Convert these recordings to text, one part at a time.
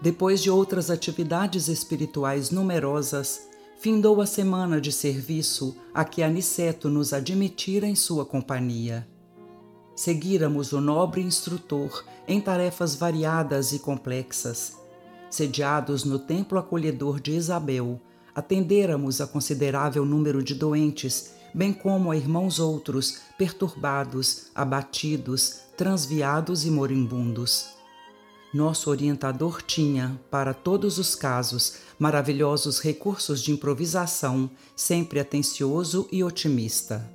depois de outras atividades espirituais numerosas, findou a semana de serviço a que Aniceto nos admitira em sua companhia. Seguíramos o nobre instrutor em tarefas variadas e complexas. Sediados no templo acolhedor de Isabel, atendêramos a considerável número de doentes, bem como a irmãos outros, perturbados, abatidos, transviados e moribundos nosso orientador tinha, para todos os casos, maravilhosos recursos de improvisação, sempre atencioso e otimista.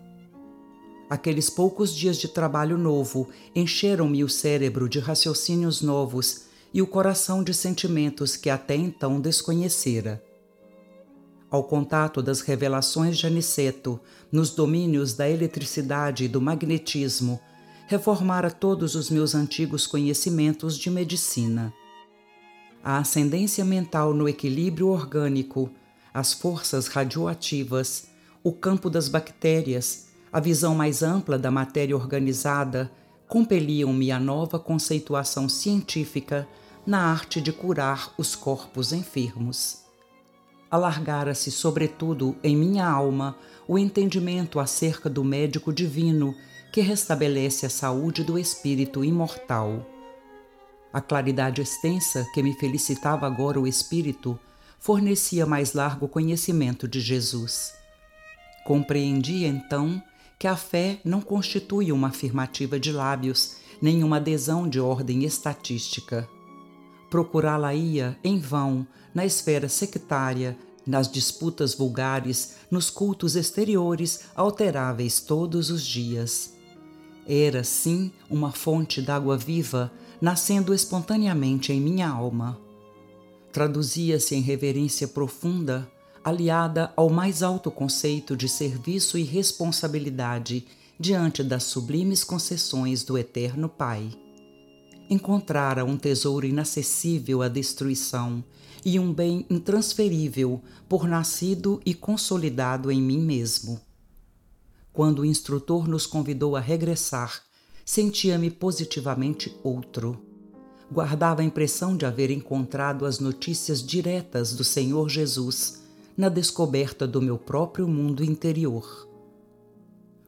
Aqueles poucos dias de trabalho novo encheram-me o cérebro de raciocínios novos e o coração de sentimentos que até então desconhecera. Ao contato das revelações de Aniceto nos domínios da eletricidade e do magnetismo, reformara todos os meus antigos conhecimentos de medicina. A ascendência mental no equilíbrio orgânico, as forças radioativas, o campo das bactérias, a visão mais ampla da matéria organizada compeliam-me a nova conceituação científica na arte de curar os corpos enfermos. Alargara-se, sobretudo, em minha alma o entendimento acerca do médico divino que restabelece a saúde do espírito imortal. A claridade extensa que me felicitava agora o espírito fornecia mais largo conhecimento de Jesus. Compreendi então que a fé não constitui uma afirmativa de lábios, nem uma adesão de ordem estatística. Procurá-la-ia em vão na esfera sectária, nas disputas vulgares, nos cultos exteriores alteráveis todos os dias. Era, sim, uma fonte d'água viva, nascendo espontaneamente em minha alma. Traduzia-se em reverência profunda, aliada ao mais alto conceito de serviço e responsabilidade diante das sublimes concessões do Eterno Pai. Encontrara um tesouro inacessível à destruição e um bem intransferível por nascido e consolidado em mim mesmo. Quando o instrutor nos convidou a regressar, sentia-me positivamente outro. Guardava a impressão de haver encontrado as notícias diretas do Senhor Jesus na descoberta do meu próprio mundo interior.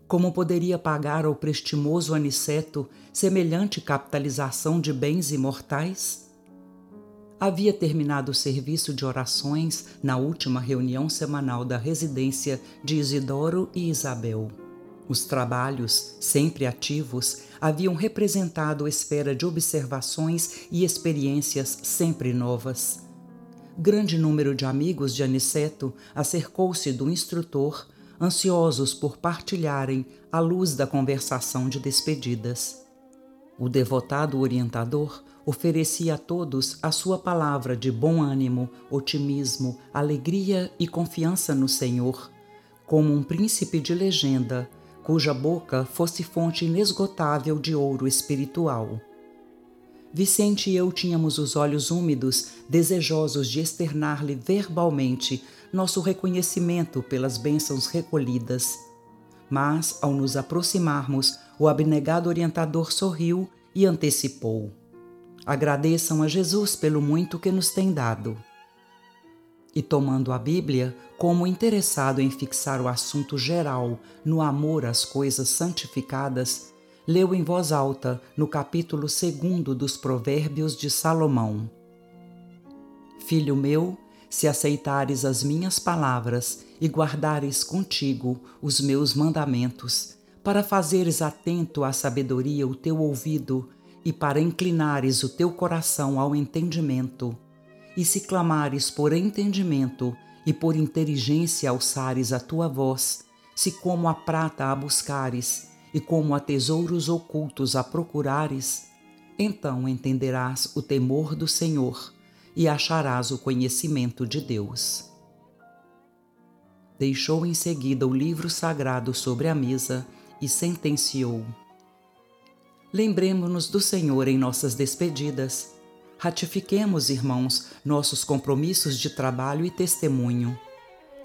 Como poderia pagar ao prestimoso Aniceto semelhante capitalização de bens imortais? Havia terminado o serviço de orações na última reunião semanal da residência de Isidoro e Isabel. Os trabalhos, sempre ativos, haviam representado esfera de observações e experiências sempre novas. Grande número de amigos de Aniceto acercou-se do instrutor, ansiosos por partilharem a luz da conversação de despedidas. O devotado orientador oferecia a todos a sua palavra de bom ânimo, otimismo, alegria e confiança no Senhor, como um príncipe de legenda, cuja boca fosse fonte inesgotável de ouro espiritual. Vicente e eu tínhamos os olhos úmidos, desejosos de externar-lhe verbalmente nosso reconhecimento pelas bênçãos recolhidas. Mas, ao nos aproximarmos, o abnegado orientador sorriu e antecipou. Agradeçam a Jesus pelo muito que nos tem dado. E tomando a Bíblia, como interessado em fixar o assunto geral no amor às coisas santificadas, leu em voz alta no capítulo 2 dos Provérbios de Salomão: Filho meu, se aceitares as minhas palavras e guardares contigo os meus mandamentos, para fazeres atento à sabedoria o teu ouvido e para inclinares o teu coração ao entendimento, e se clamares por entendimento e por inteligência alçares a tua voz, se como a prata a buscares e como a tesouros ocultos a procurares, então entenderás o temor do Senhor e acharás o conhecimento de Deus. Deixou em seguida o livro sagrado sobre a mesa e sentenciou: Lembremos-nos do Senhor em nossas despedidas. Ratifiquemos, irmãos, nossos compromissos de trabalho e testemunho.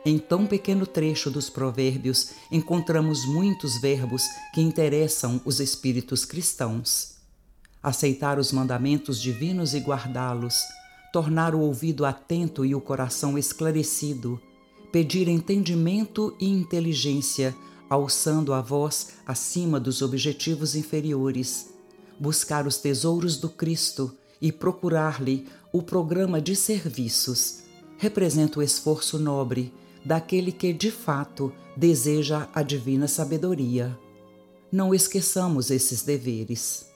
Em tão pequeno trecho dos Provérbios encontramos muitos verbos que interessam os espíritos cristãos. Aceitar os mandamentos divinos e guardá-los, tornar o ouvido atento e o coração esclarecido, pedir entendimento e inteligência, alçando a voz acima dos objetivos inferiores, buscar os tesouros do Cristo e procurar-lhe o programa de serviços, representa o esforço nobre daquele que de fato deseja a divina sabedoria. Não esqueçamos esses deveres.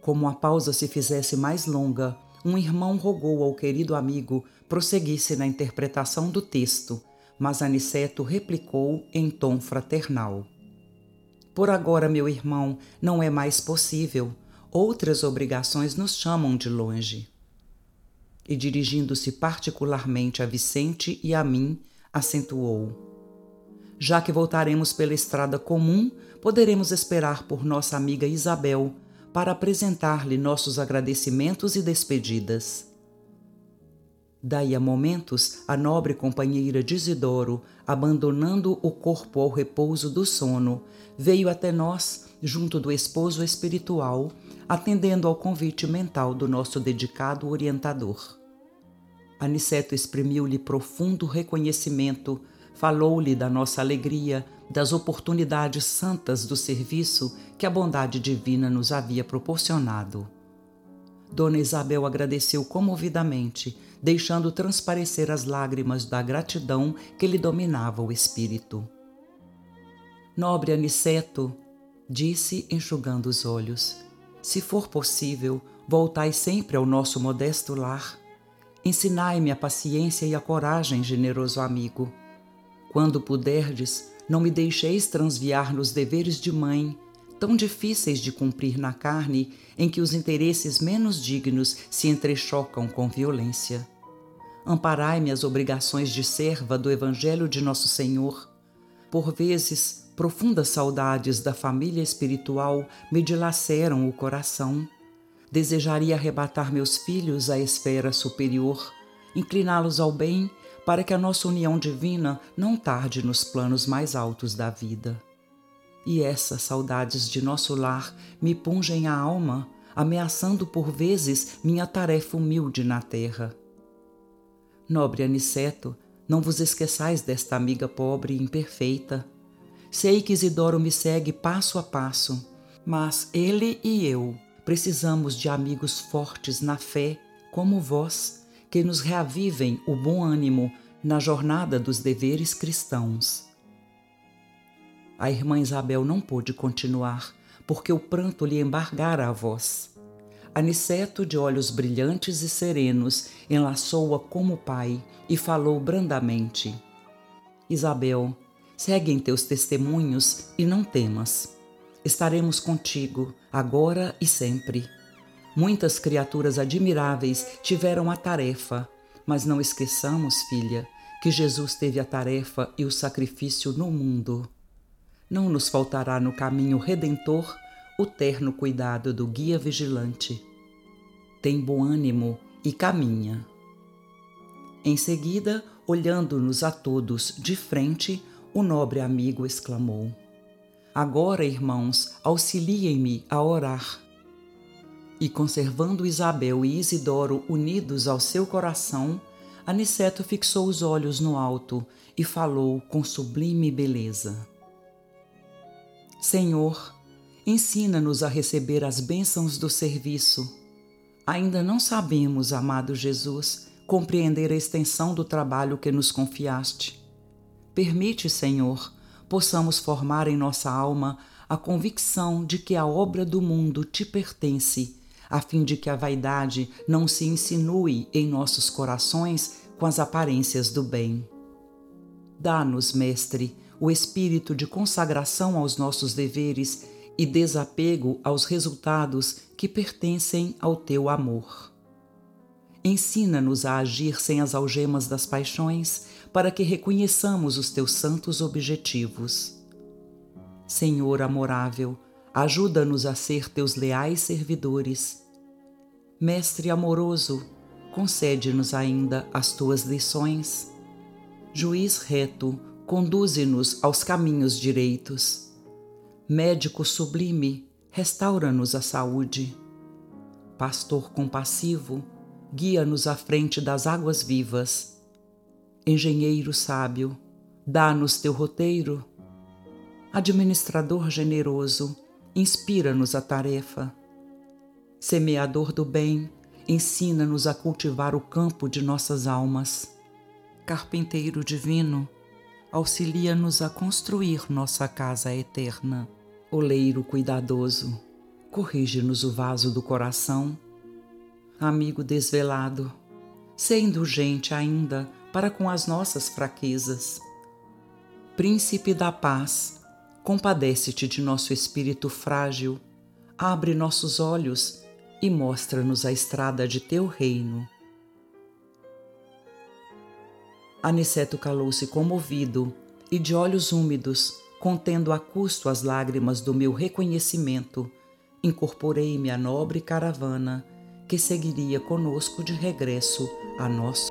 Como a pausa se fizesse mais longa, um irmão rogou ao querido amigo prosseguisse na interpretação do texto, mas Aniceto replicou em tom fraternal. Por agora, meu irmão, não é mais possível. Outras obrigações nos chamam de longe. E dirigindo-se particularmente a Vicente e a mim, acentuou: Já que voltaremos pela estrada comum, poderemos esperar por nossa amiga Isabel para apresentar-lhe nossos agradecimentos e despedidas. Daí a momentos, a nobre companheira de Isidoro, abandonando o corpo ao repouso do sono, veio até nós, junto do esposo espiritual, atendendo ao convite mental do nosso dedicado orientador. Aniceto exprimiu-lhe profundo reconhecimento, falou-lhe da nossa alegria, das oportunidades santas do serviço que a bondade divina nos havia proporcionado. Dona Isabel agradeceu comovidamente, deixando transparecer as lágrimas da gratidão que lhe dominava o espírito. Nobre Aniceto, disse enxugando os olhos, se for possível, voltai sempre ao nosso modesto lar Ensinai-me a paciência e a coragem, generoso amigo. Quando puderdes, não me deixeis transviar nos deveres de mãe, tão difíceis de cumprir na carne, em que os interesses menos dignos se entrechocam com violência. Amparai-me as obrigações de serva do Evangelho de Nosso Senhor. Por vezes, profundas saudades da família espiritual me dilaceram o coração Desejaria arrebatar meus filhos à esfera superior, incliná-los ao bem, para que a nossa união divina não tarde nos planos mais altos da vida. E essas saudades de nosso lar me pungem a alma, ameaçando por vezes minha tarefa humilde na terra. Nobre Aniceto, não vos esqueçais desta amiga pobre e imperfeita. Sei que Isidoro me segue passo a passo, mas ele e eu Precisamos de amigos fortes na fé, como vós, que nos reavivem o bom ânimo na jornada dos deveres cristãos. A irmã Isabel não pôde continuar, porque o pranto lhe embargara a voz. Aniceto, de olhos brilhantes e serenos, enlaçou-a como pai e falou brandamente: Isabel, segue em teus testemunhos e não temas estaremos contigo, agora e sempre. Muitas criaturas admiráveis tiveram a tarefa, mas não esqueçamos, filha, que Jesus teve a tarefa e o sacrifício no mundo. Não nos faltará no caminho redentor o terno cuidado do guia vigilante. Tem bom ânimo e caminha. Em seguida, olhando-nos a todos de frente, o nobre amigo exclamou: Agora, irmãos, auxiliem-me a orar. E conservando Isabel e Isidoro unidos ao seu coração, Aniceto fixou os olhos no alto e falou com sublime beleza: Senhor, ensina-nos a receber as bênçãos do serviço. Ainda não sabemos, amado Jesus, compreender a extensão do trabalho que nos confiaste. Permite, Senhor, possamos formar em nossa alma a convicção de que a obra do mundo te pertence, a fim de que a vaidade não se insinue em nossos corações com as aparências do bem. Dá-nos, Mestre, o espírito de consagração aos nossos deveres e desapego aos resultados que pertencem ao teu amor. Ensina-nos a agir sem as algemas das paixões, para que reconheçamos os teus santos objetivos. Senhor amorável, ajuda-nos a ser teus leais servidores. Mestre amoroso, concede-nos ainda as tuas lições. Juiz reto, conduze-nos aos caminhos direitos. Médico sublime, restaura-nos a saúde. Pastor compassivo, guia-nos à frente das águas vivas. Engenheiro sábio, dá-nos teu roteiro. Administrador generoso, inspira-nos a tarefa. Semeador do bem, ensina-nos a cultivar o campo de nossas almas. Carpinteiro divino, auxilia-nos a construir nossa casa eterna. Oleiro cuidadoso, corrige-nos o vaso do coração amigo desvelado, ser indulgente ainda para com as nossas fraquezas. Príncipe da paz, compadece-te de nosso espírito frágil, abre nossos olhos e mostra-nos a estrada de teu reino. Aniceto calou-se comovido e de olhos úmidos, contendo a custo as lágrimas do meu reconhecimento, incorporei-me à nobre caravana que seguiria conosco de regresso a nosso